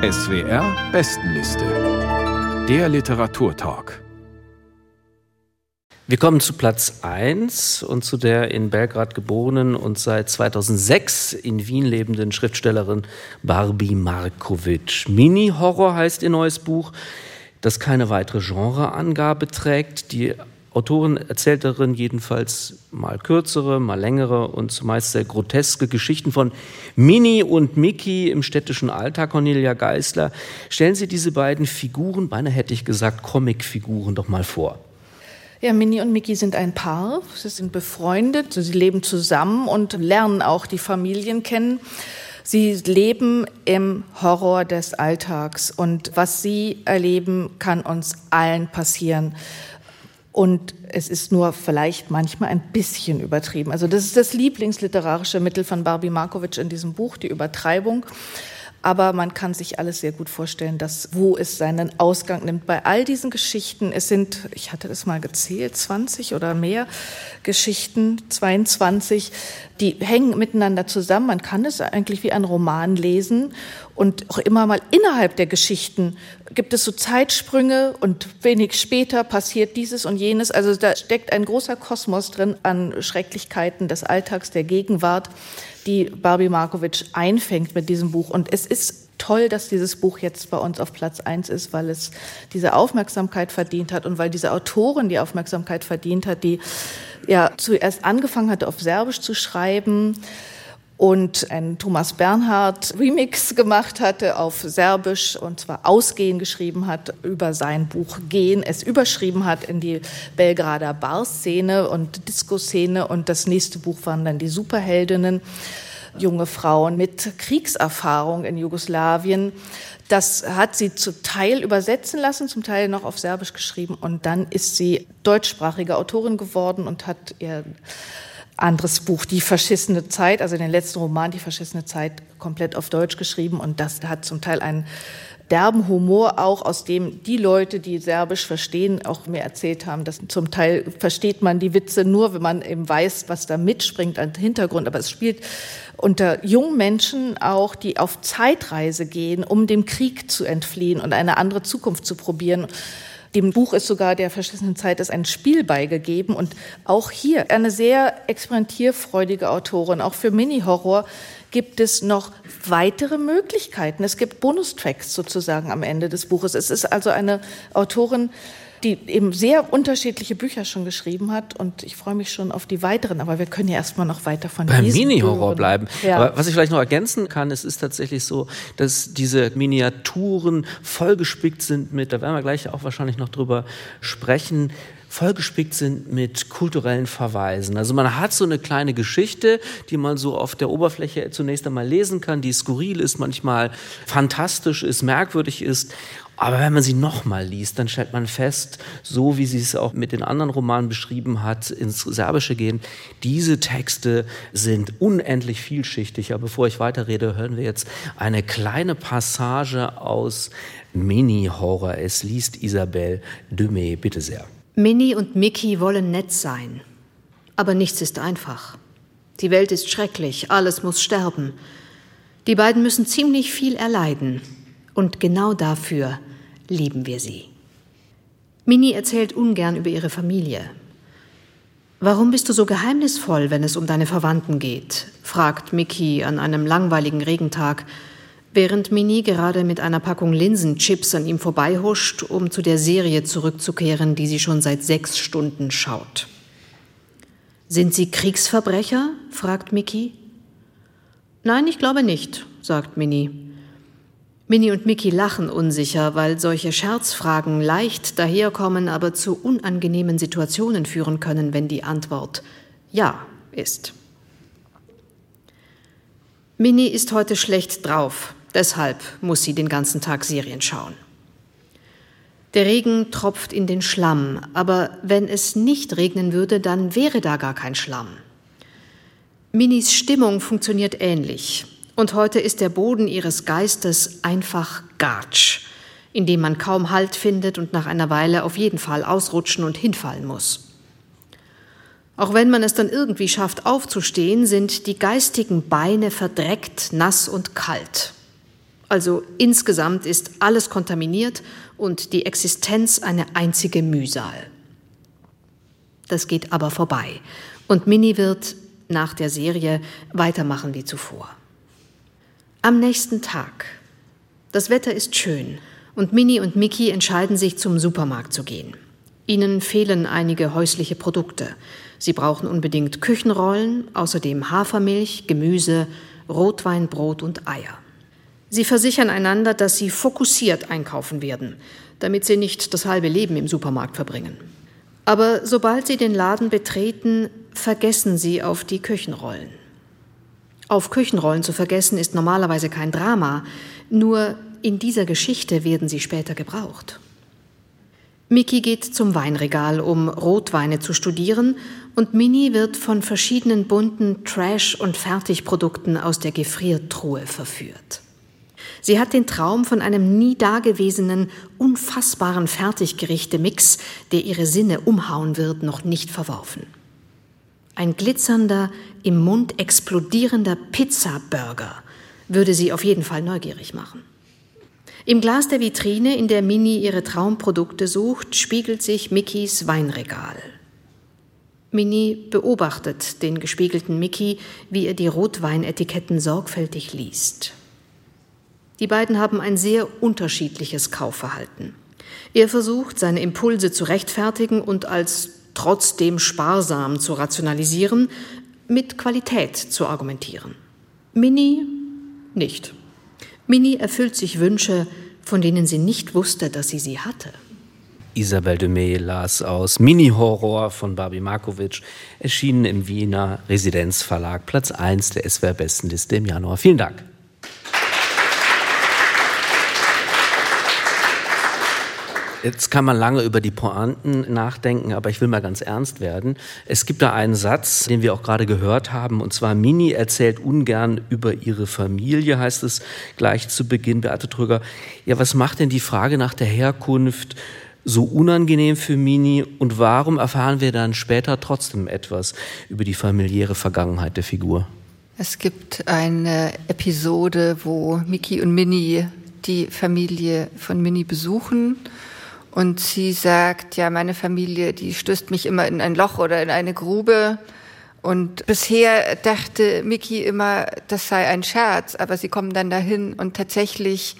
SWR Bestenliste. Der Literaturtalk. Wir kommen zu Platz 1 und zu der in Belgrad geborenen und seit 2006 in Wien lebenden Schriftstellerin Barbie Markovic. Mini-Horror heißt ihr neues Buch, das keine weitere Genreangabe trägt. Die Autorin erzählt darin jedenfalls mal kürzere, mal längere und zumeist sehr groteske Geschichten von Mini und Mickey im städtischen Alltag. Cornelia Geisler, stellen Sie diese beiden Figuren, beinahe hätte ich gesagt Comicfiguren, doch mal vor. Ja, Minnie und Mickey sind ein Paar. Sie sind befreundet, sie leben zusammen und lernen auch die Familien kennen. Sie leben im Horror des Alltags und was sie erleben, kann uns allen passieren. Und es ist nur vielleicht manchmal ein bisschen übertrieben. Also das ist das lieblingsliterarische Mittel von Barbie Markovic in diesem Buch, die Übertreibung. Aber man kann sich alles sehr gut vorstellen, dass wo es seinen Ausgang nimmt. Bei all diesen Geschichten, es sind, ich hatte das mal gezählt, 20 oder mehr Geschichten, 22, die hängen miteinander zusammen. Man kann es eigentlich wie ein Roman lesen. Und auch immer mal innerhalb der Geschichten gibt es so Zeitsprünge und wenig später passiert dieses und jenes. Also da steckt ein großer Kosmos drin an Schrecklichkeiten des Alltags, der Gegenwart die Barbie Markovic einfängt mit diesem Buch. Und es ist toll, dass dieses Buch jetzt bei uns auf Platz eins ist, weil es diese Aufmerksamkeit verdient hat und weil diese Autorin die Aufmerksamkeit verdient hat, die ja zuerst angefangen hatte, auf Serbisch zu schreiben und ein Thomas Bernhard Remix gemacht hatte auf Serbisch und zwar Ausgehen geschrieben hat über sein Buch Gehen, es überschrieben hat in die Belgrader Barszene und Disco-Szene und das nächste Buch waren dann die Superheldinnen, junge Frauen mit Kriegserfahrung in Jugoslawien. Das hat sie zu Teil übersetzen lassen, zum Teil noch auf Serbisch geschrieben und dann ist sie deutschsprachige Autorin geworden und hat ihr anderes Buch, Die verschissene Zeit, also den letzten Roman, Die verschissene Zeit, komplett auf Deutsch geschrieben. Und das hat zum Teil einen derben Humor auch, aus dem die Leute, die Serbisch verstehen, auch mir erzählt haben, dass zum Teil versteht man die Witze nur, wenn man eben weiß, was da mitspringt an Hintergrund. Aber es spielt unter jungen Menschen auch, die auf Zeitreise gehen, um dem Krieg zu entfliehen und eine andere Zukunft zu probieren. Dem Buch ist sogar der verschissenen Zeit ist ein Spiel beigegeben und auch hier eine sehr experimentierfreudige Autorin. Auch für Mini-Horror gibt es noch weitere Möglichkeiten. Es gibt Bonustracks sozusagen am Ende des Buches. Es ist also eine Autorin, die eben sehr unterschiedliche Bücher schon geschrieben hat und ich freue mich schon auf die weiteren, aber wir können ja erstmal noch weiter von Beim Mini-Horror bleiben. Ja. Aber was ich vielleicht noch ergänzen kann, es ist tatsächlich so, dass diese Miniaturen vollgespickt sind mit, da werden wir gleich auch wahrscheinlich noch drüber sprechen, vollgespickt sind mit kulturellen Verweisen. Also man hat so eine kleine Geschichte, die man so auf der Oberfläche zunächst einmal lesen kann, die skurril ist, manchmal fantastisch ist, merkwürdig ist. Aber wenn man sie nochmal liest, dann stellt man fest, so wie sie es auch mit den anderen Romanen beschrieben hat, ins Serbische gehen, diese Texte sind unendlich vielschichtig. Aber bevor ich weiterrede, hören wir jetzt eine kleine Passage aus Mini-Horror. Es liest Isabelle Dumé. Bitte sehr. Minnie und Mickey wollen nett sein. Aber nichts ist einfach. Die Welt ist schrecklich, alles muss sterben. Die beiden müssen ziemlich viel erleiden. Und genau dafür lieben wir sie. Minnie erzählt ungern über ihre Familie. Warum bist du so geheimnisvoll, wenn es um deine Verwandten geht? fragt Mickey an einem langweiligen Regentag, während Minnie gerade mit einer Packung Linsenchips an ihm vorbeihuscht, um zu der Serie zurückzukehren, die sie schon seit sechs Stunden schaut. Sind Sie Kriegsverbrecher? fragt Mickey. Nein, ich glaube nicht, sagt Minnie. Minnie und Mickey lachen unsicher, weil solche Scherzfragen leicht daherkommen, aber zu unangenehmen Situationen führen können, wenn die Antwort Ja ist. Minnie ist heute schlecht drauf, deshalb muss sie den ganzen Tag Serien schauen. Der Regen tropft in den Schlamm, aber wenn es nicht regnen würde, dann wäre da gar kein Schlamm. Minnies Stimmung funktioniert ähnlich. Und heute ist der Boden ihres Geistes einfach Gatsch, in dem man kaum Halt findet und nach einer Weile auf jeden Fall ausrutschen und hinfallen muss. Auch wenn man es dann irgendwie schafft aufzustehen, sind die geistigen Beine verdreckt, nass und kalt. Also insgesamt ist alles kontaminiert und die Existenz eine einzige Mühsal. Das geht aber vorbei. Und Minnie wird nach der Serie weitermachen wie zuvor. Am nächsten Tag. Das Wetter ist schön und Minnie und Mickey entscheiden sich, zum Supermarkt zu gehen. Ihnen fehlen einige häusliche Produkte. Sie brauchen unbedingt Küchenrollen, außerdem Hafermilch, Gemüse, Rotwein, Brot und Eier. Sie versichern einander, dass sie fokussiert einkaufen werden, damit sie nicht das halbe Leben im Supermarkt verbringen. Aber sobald sie den Laden betreten, vergessen sie auf die Küchenrollen. Auf Küchenrollen zu vergessen ist normalerweise kein Drama, nur in dieser Geschichte werden sie später gebraucht. Mickey geht zum Weinregal, um Rotweine zu studieren, und Minnie wird von verschiedenen bunten Trash- und Fertigprodukten aus der Gefriertruhe verführt. Sie hat den Traum von einem nie dagewesenen, unfassbaren Fertiggerichte-Mix, der ihre Sinne umhauen wird, noch nicht verworfen. Ein glitzernder, im Mund explodierender Pizza-Burger würde sie auf jeden Fall neugierig machen. Im Glas der Vitrine, in der Minnie ihre Traumprodukte sucht, spiegelt sich Mickeys Weinregal. Minnie beobachtet den gespiegelten Mickey, wie er die Rotweinetiketten sorgfältig liest. Die beiden haben ein sehr unterschiedliches Kaufverhalten. Er versucht, seine Impulse zu rechtfertigen und als trotzdem sparsam zu rationalisieren, mit Qualität zu argumentieren. Minnie nicht. Minnie erfüllt sich Wünsche, von denen sie nicht wusste, dass sie sie hatte. Isabel de May las aus Mini-Horror von Barbie Markovic, erschienen im Wiener Residenzverlag, Platz 1 der SWR-Bestenliste im Januar. Vielen Dank. Jetzt kann man lange über die Pointen nachdenken, aber ich will mal ganz ernst werden. Es gibt da einen Satz, den wir auch gerade gehört haben, und zwar Mini erzählt ungern über ihre Familie, heißt es gleich zu Beginn, Beate Trüger. Ja, was macht denn die Frage nach der Herkunft so unangenehm für Mini und warum erfahren wir dann später trotzdem etwas über die familiäre Vergangenheit der Figur? Es gibt eine Episode, wo Mickey und Minnie die Familie von Minnie besuchen und sie sagt, ja, meine Familie, die stößt mich immer in ein Loch oder in eine Grube. Und bisher dachte Miki immer, das sei ein Scherz, aber sie kommen dann dahin und tatsächlich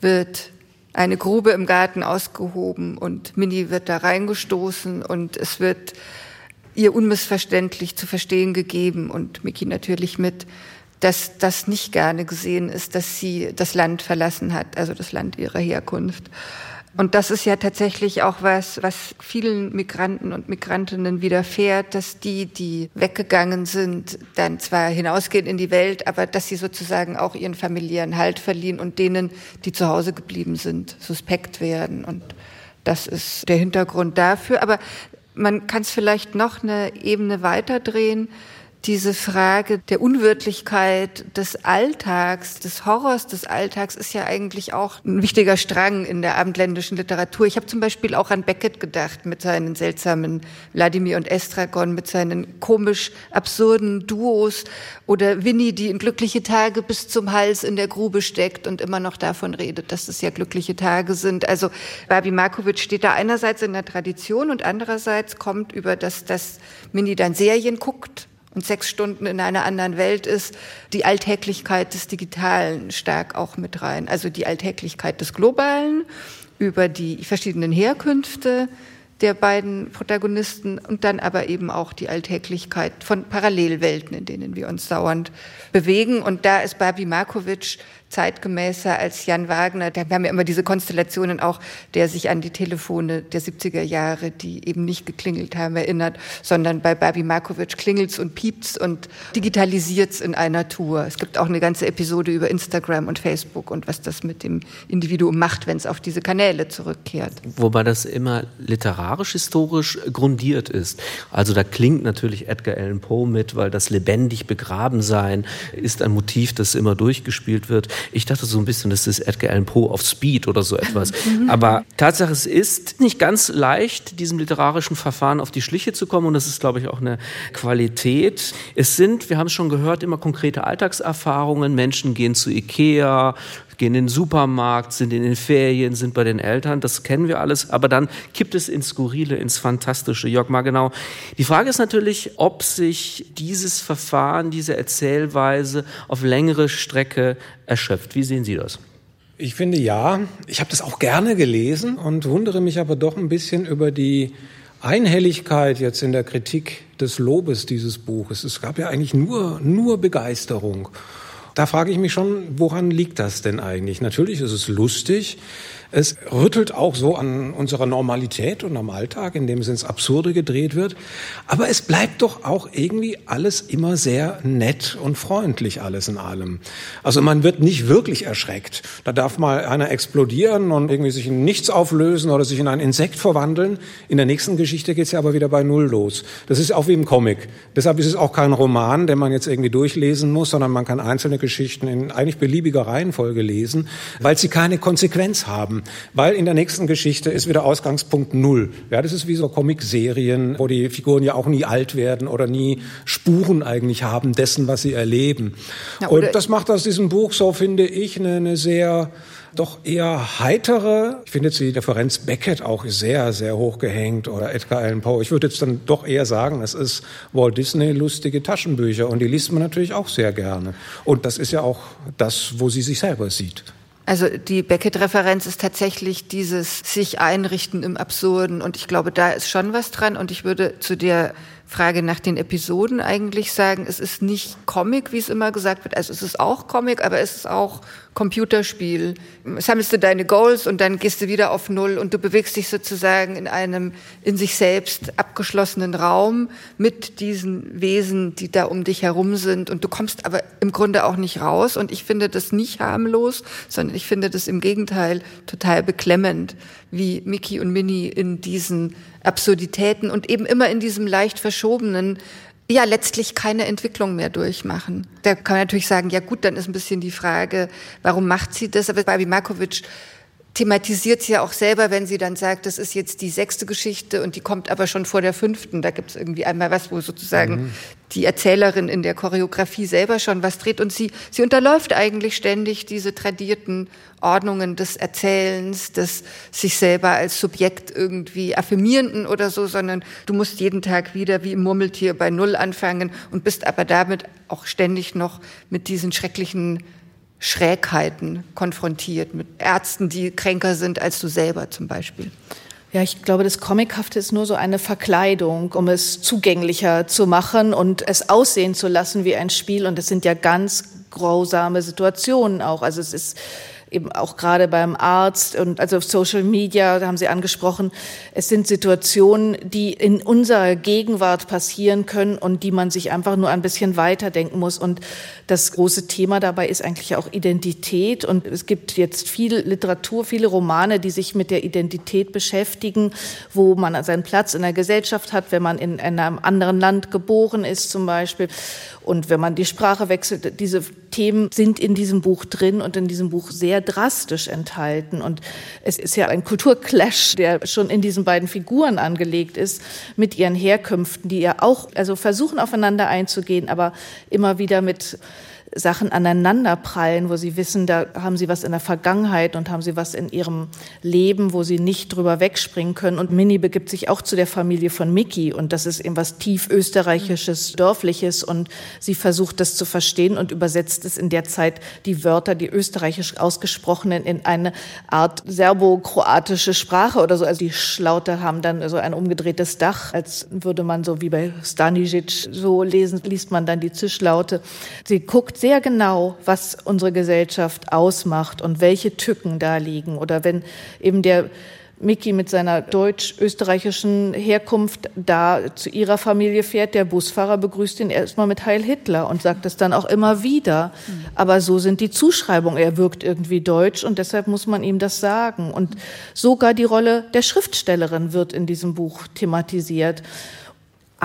wird eine Grube im Garten ausgehoben und Mini wird da reingestoßen und es wird ihr unmissverständlich zu verstehen gegeben und Miki natürlich mit, dass das nicht gerne gesehen ist, dass sie das Land verlassen hat, also das Land ihrer Herkunft. Und das ist ja tatsächlich auch was, was vielen Migranten und Migrantinnen widerfährt, dass die, die weggegangen sind, dann zwar hinausgehen in die Welt, aber dass sie sozusagen auch ihren familiären Halt verlieren und denen, die zu Hause geblieben sind, suspekt werden. Und das ist der Hintergrund dafür. Aber man kann es vielleicht noch eine Ebene weiterdrehen diese Frage der Unwirtlichkeit des Alltags, des Horrors des Alltags ist ja eigentlich auch ein wichtiger Strang in der abendländischen Literatur. Ich habe zum Beispiel auch an Beckett gedacht mit seinen seltsamen Wladimir und Estragon, mit seinen komisch absurden Duos oder Winnie, die in glückliche Tage bis zum Hals in der Grube steckt und immer noch davon redet, dass es ja glückliche Tage sind. Also Barbie Markovic steht da einerseits in der Tradition und andererseits kommt über das, dass Minnie dann Serien guckt und sechs Stunden in einer anderen Welt ist, die Alltäglichkeit des Digitalen stark auch mit rein. Also die Alltäglichkeit des Globalen über die verschiedenen Herkünfte der beiden Protagonisten und dann aber eben auch die Alltäglichkeit von Parallelwelten, in denen wir uns dauernd bewegen. Und da ist Barbie Markovic zeitgemäßer als Jan Wagner. Da haben wir immer diese Konstellationen auch, der sich an die Telefone der 70er Jahre, die eben nicht geklingelt haben, erinnert, sondern bei Babi Markovic klingelt's und piept's und digitalisiert's in einer Tour. Es gibt auch eine ganze Episode über Instagram und Facebook und was das mit dem Individuum macht, wenn es auf diese Kanäle zurückkehrt. Wobei das immer literarisch-historisch grundiert ist. Also da klingt natürlich Edgar Allan Poe mit, weil das lebendig begraben sein ist ein Motiv, das immer durchgespielt wird. Ich dachte so ein bisschen, das ist Edgar Allan Poe auf Speed oder so etwas. Aber Tatsache, es ist nicht ganz leicht, diesem literarischen Verfahren auf die Schliche zu kommen. Und das ist, glaube ich, auch eine Qualität. Es sind, wir haben es schon gehört, immer konkrete Alltagserfahrungen. Menschen gehen zu Ikea, gehen in den Supermarkt, sind in den Ferien, sind bei den Eltern, das kennen wir alles, aber dann kippt es ins Skurrile, ins Fantastische. Jörg mal genau. Die Frage ist natürlich, ob sich dieses Verfahren, diese Erzählweise auf längere Strecke erschöpft. Wie sehen Sie das? Ich finde ja. Ich habe das auch gerne gelesen und wundere mich aber doch ein bisschen über die Einhelligkeit jetzt in der Kritik des Lobes dieses Buches. Es gab ja eigentlich nur, nur Begeisterung. Da frage ich mich schon, woran liegt das denn eigentlich? Natürlich ist es lustig. Es rüttelt auch so an unserer Normalität und am Alltag, in dem es ins Absurde gedreht wird. Aber es bleibt doch auch irgendwie alles immer sehr nett und freundlich, alles in allem. Also man wird nicht wirklich erschreckt. Da darf mal einer explodieren und irgendwie sich in nichts auflösen oder sich in ein Insekt verwandeln. In der nächsten Geschichte geht es ja aber wieder bei Null los. Das ist auch wie im Comic. Deshalb ist es auch kein Roman, den man jetzt irgendwie durchlesen muss, sondern man kann einzelne Geschichten in eigentlich beliebiger Reihenfolge lesen, weil sie keine Konsequenz haben weil in der nächsten Geschichte ist wieder Ausgangspunkt Null. Ja, das ist wie so Comic-Serien, wo die Figuren ja auch nie alt werden oder nie Spuren eigentlich haben dessen, was sie erleben. Ja, Und das macht aus diesem Buch so, finde ich, eine, eine sehr doch eher heitere. Ich finde jetzt die Differenz Beckett auch sehr, sehr hoch gehängt oder Edgar Allan Poe. Ich würde jetzt dann doch eher sagen, es ist Walt Disney lustige Taschenbücher und die liest man natürlich auch sehr gerne. Und das ist ja auch das, wo sie sich selber sieht. Also die Beckett-Referenz ist tatsächlich dieses sich einrichten im Absurden und ich glaube, da ist schon was dran und ich würde zu der Frage nach den Episoden eigentlich sagen, es ist nicht Comic, wie es immer gesagt wird. Also es ist auch Comic, aber es ist auch Computerspiel. Sammelst du deine Goals und dann gehst du wieder auf Null und du bewegst dich sozusagen in einem in sich selbst abgeschlossenen Raum mit diesen Wesen, die da um dich herum sind und du kommst aber im Grunde auch nicht raus und ich finde das nicht harmlos, sondern ich finde das im Gegenteil total beklemmend, wie Mickey und Minnie in diesen Absurditäten und eben immer in diesem leicht verschobenen ja letztlich keine Entwicklung mehr durchmachen. Da kann man natürlich sagen, ja gut, dann ist ein bisschen die Frage, warum macht sie das? Aber Babi Markovic thematisiert sie ja auch selber, wenn sie dann sagt, das ist jetzt die sechste Geschichte und die kommt aber schon vor der fünften. Da gibt es irgendwie einmal was, wo sozusagen mhm. die Erzählerin in der Choreografie selber schon was dreht und sie, sie unterläuft eigentlich ständig diese tradierten Ordnungen des Erzählens, des sich selber als Subjekt irgendwie affirmierenden oder so, sondern du musst jeden Tag wieder wie im Murmeltier bei Null anfangen und bist aber damit auch ständig noch mit diesen schrecklichen Schrägheiten konfrontiert, mit Ärzten, die kränker sind als du selber zum Beispiel. Ja, ich glaube, das Comichafte ist nur so eine Verkleidung, um es zugänglicher zu machen und es aussehen zu lassen wie ein Spiel. Und es sind ja ganz grausame Situationen auch. Also es ist eben auch gerade beim Arzt und also auf Social Media, da haben Sie angesprochen, es sind Situationen, die in unserer Gegenwart passieren können und die man sich einfach nur ein bisschen weiterdenken muss. Und das große Thema dabei ist eigentlich auch Identität. Und es gibt jetzt viel Literatur, viele Romane, die sich mit der Identität beschäftigen, wo man seinen Platz in der Gesellschaft hat, wenn man in einem anderen Land geboren ist zum Beispiel. Und wenn man die Sprache wechselt, diese Themen sind in diesem Buch drin und in diesem Buch sehr drastisch enthalten. Und es ist ja ein Kulturclash, der schon in diesen beiden Figuren angelegt ist, mit ihren Herkünften, die ja auch, also versuchen aufeinander einzugehen, aber immer wieder mit Sachen aneinanderprallen, wo sie wissen, da haben sie was in der Vergangenheit und haben sie was in ihrem Leben, wo sie nicht drüber wegspringen können. Und Minnie begibt sich auch zu der Familie von Mickey und das ist eben was tief österreichisches, dörfliches und sie versucht das zu verstehen und übersetzt es in der Zeit die Wörter, die österreichisch ausgesprochenen, in eine Art serbo-kroatische Sprache oder so. Also die Schlaute haben dann so ein umgedrehtes Dach, als würde man so wie bei Stanisic so lesen, liest man dann die Zischlaute. Sie guckt sehr genau, was unsere Gesellschaft ausmacht und welche Tücken da liegen. Oder wenn eben der Mickey mit seiner deutsch-österreichischen Herkunft da zu ihrer Familie fährt, der Busfahrer begrüßt ihn erstmal mit Heil Hitler und sagt es dann auch immer wieder. Mhm. Aber so sind die Zuschreibungen. Er wirkt irgendwie deutsch und deshalb muss man ihm das sagen. Und sogar die Rolle der Schriftstellerin wird in diesem Buch thematisiert.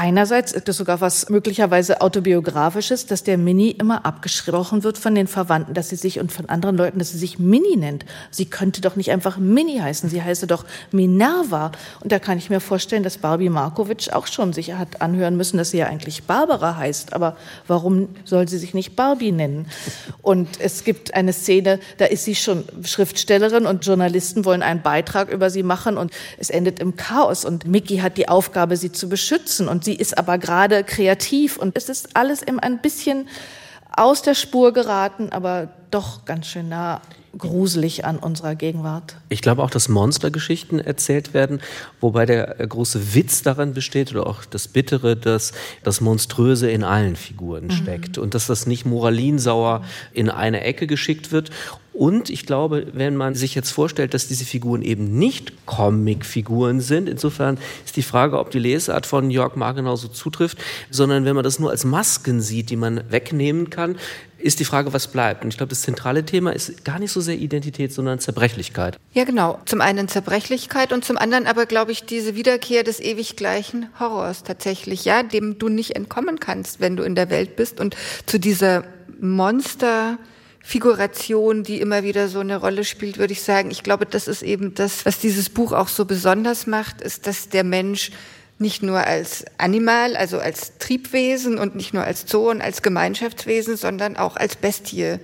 Einerseits ist es sogar was möglicherweise autobiografisches, dass der Mini immer abgesprochen wird von den Verwandten, dass sie sich und von anderen Leuten, dass sie sich Mini nennt. Sie könnte doch nicht einfach Mini heißen, sie heiße doch Minerva. Und da kann ich mir vorstellen, dass Barbie Markovic auch schon sich hat anhören müssen, dass sie ja eigentlich Barbara heißt. Aber warum soll sie sich nicht Barbie nennen? Und es gibt eine Szene, da ist sie schon Schriftstellerin und Journalisten wollen einen Beitrag über sie machen und es endet im Chaos. Und Mickey hat die Aufgabe, sie zu beschützen. Und Sie ist aber gerade kreativ und es ist alles immer ein bisschen aus der Spur geraten, aber doch ganz schön nah gruselig an unserer Gegenwart. Ich glaube auch, dass Monstergeschichten erzählt werden, wobei der große Witz daran besteht oder auch das Bittere, dass das Monströse in allen Figuren mhm. steckt und dass das nicht moralinsauer in eine Ecke geschickt wird und ich glaube, wenn man sich jetzt vorstellt, dass diese Figuren eben nicht Comic-Figuren sind, insofern ist die Frage, ob die Lesart von Jörg Margenau so zutrifft, sondern wenn man das nur als Masken sieht, die man wegnehmen kann, ist die Frage, was bleibt. Und ich glaube, das zentrale Thema ist gar nicht so sehr Identität, sondern Zerbrechlichkeit. Ja, genau. Zum einen Zerbrechlichkeit und zum anderen aber, glaube ich, diese Wiederkehr des ewig gleichen Horrors tatsächlich, ja, dem du nicht entkommen kannst, wenn du in der Welt bist und zu dieser Monster- Figuration, die immer wieder so eine Rolle spielt, würde ich sagen. Ich glaube, das ist eben das, was dieses Buch auch so besonders macht, ist, dass der Mensch nicht nur als Animal, also als Triebwesen und nicht nur als Zoo und als Gemeinschaftswesen, sondern auch als Bestie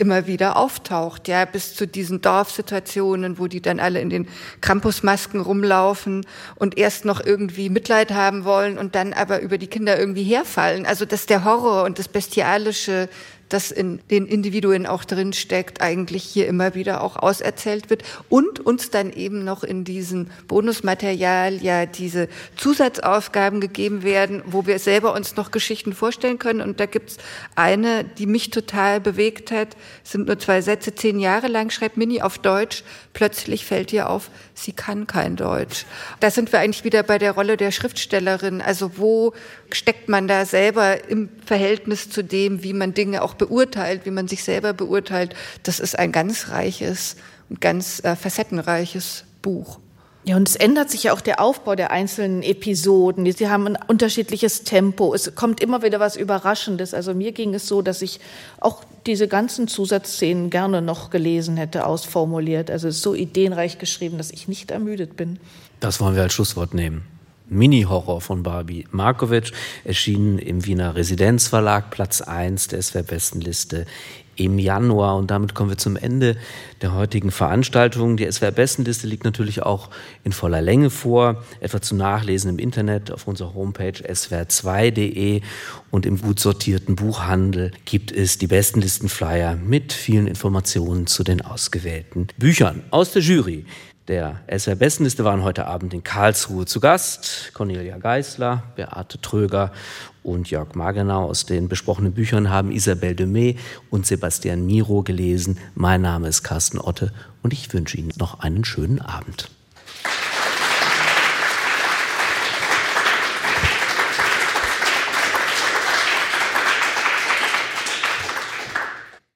immer wieder auftaucht, ja, bis zu diesen Dorfsituationen, wo die dann alle in den Krampusmasken rumlaufen und erst noch irgendwie Mitleid haben wollen und dann aber über die Kinder irgendwie herfallen. Also, dass der Horror und das Bestialische das in den Individuen auch drin steckt, eigentlich hier immer wieder auch auserzählt wird und uns dann eben noch in diesem Bonusmaterial ja diese Zusatzaufgaben gegeben werden, wo wir selber uns noch Geschichten vorstellen können. Und da gibt's eine, die mich total bewegt hat, sind nur zwei Sätze, zehn Jahre lang schreibt Mini auf Deutsch, plötzlich fällt ihr auf, sie kann kein Deutsch. Da sind wir eigentlich wieder bei der Rolle der Schriftstellerin. Also wo steckt man da selber im Verhältnis zu dem, wie man Dinge auch beurteilt, wie man sich selber beurteilt? Das ist ein ganz reiches und ganz äh, facettenreiches Buch. Ja, und es ändert sich ja auch der Aufbau der einzelnen Episoden. Sie haben ein unterschiedliches Tempo. Es kommt immer wieder was Überraschendes. Also mir ging es so, dass ich auch diese ganzen Zusatzszenen gerne noch gelesen hätte, ausformuliert. Also es ist so ideenreich geschrieben, dass ich nicht ermüdet bin. Das wollen wir als Schlusswort nehmen. Mini-Horror von Barbie Markovic, erschienen im Wiener Residenzverlag, Platz 1 der SWR-Bestenliste im Januar. Und damit kommen wir zum Ende der heutigen Veranstaltung. Die SWR-Bestenliste liegt natürlich auch in voller Länge vor, etwa zum Nachlesen im Internet auf unserer Homepage swr2.de und im gut sortierten Buchhandel gibt es die Bestenlistenflyer mit vielen Informationen zu den ausgewählten Büchern aus der Jury. Der SR Bestenliste waren heute Abend in Karlsruhe zu Gast. Cornelia Geisler, Beate Tröger und Jörg Magenau aus den besprochenen Büchern haben Isabelle Demey und Sebastian Miro gelesen. Mein Name ist Carsten Otte und ich wünsche Ihnen noch einen schönen Abend.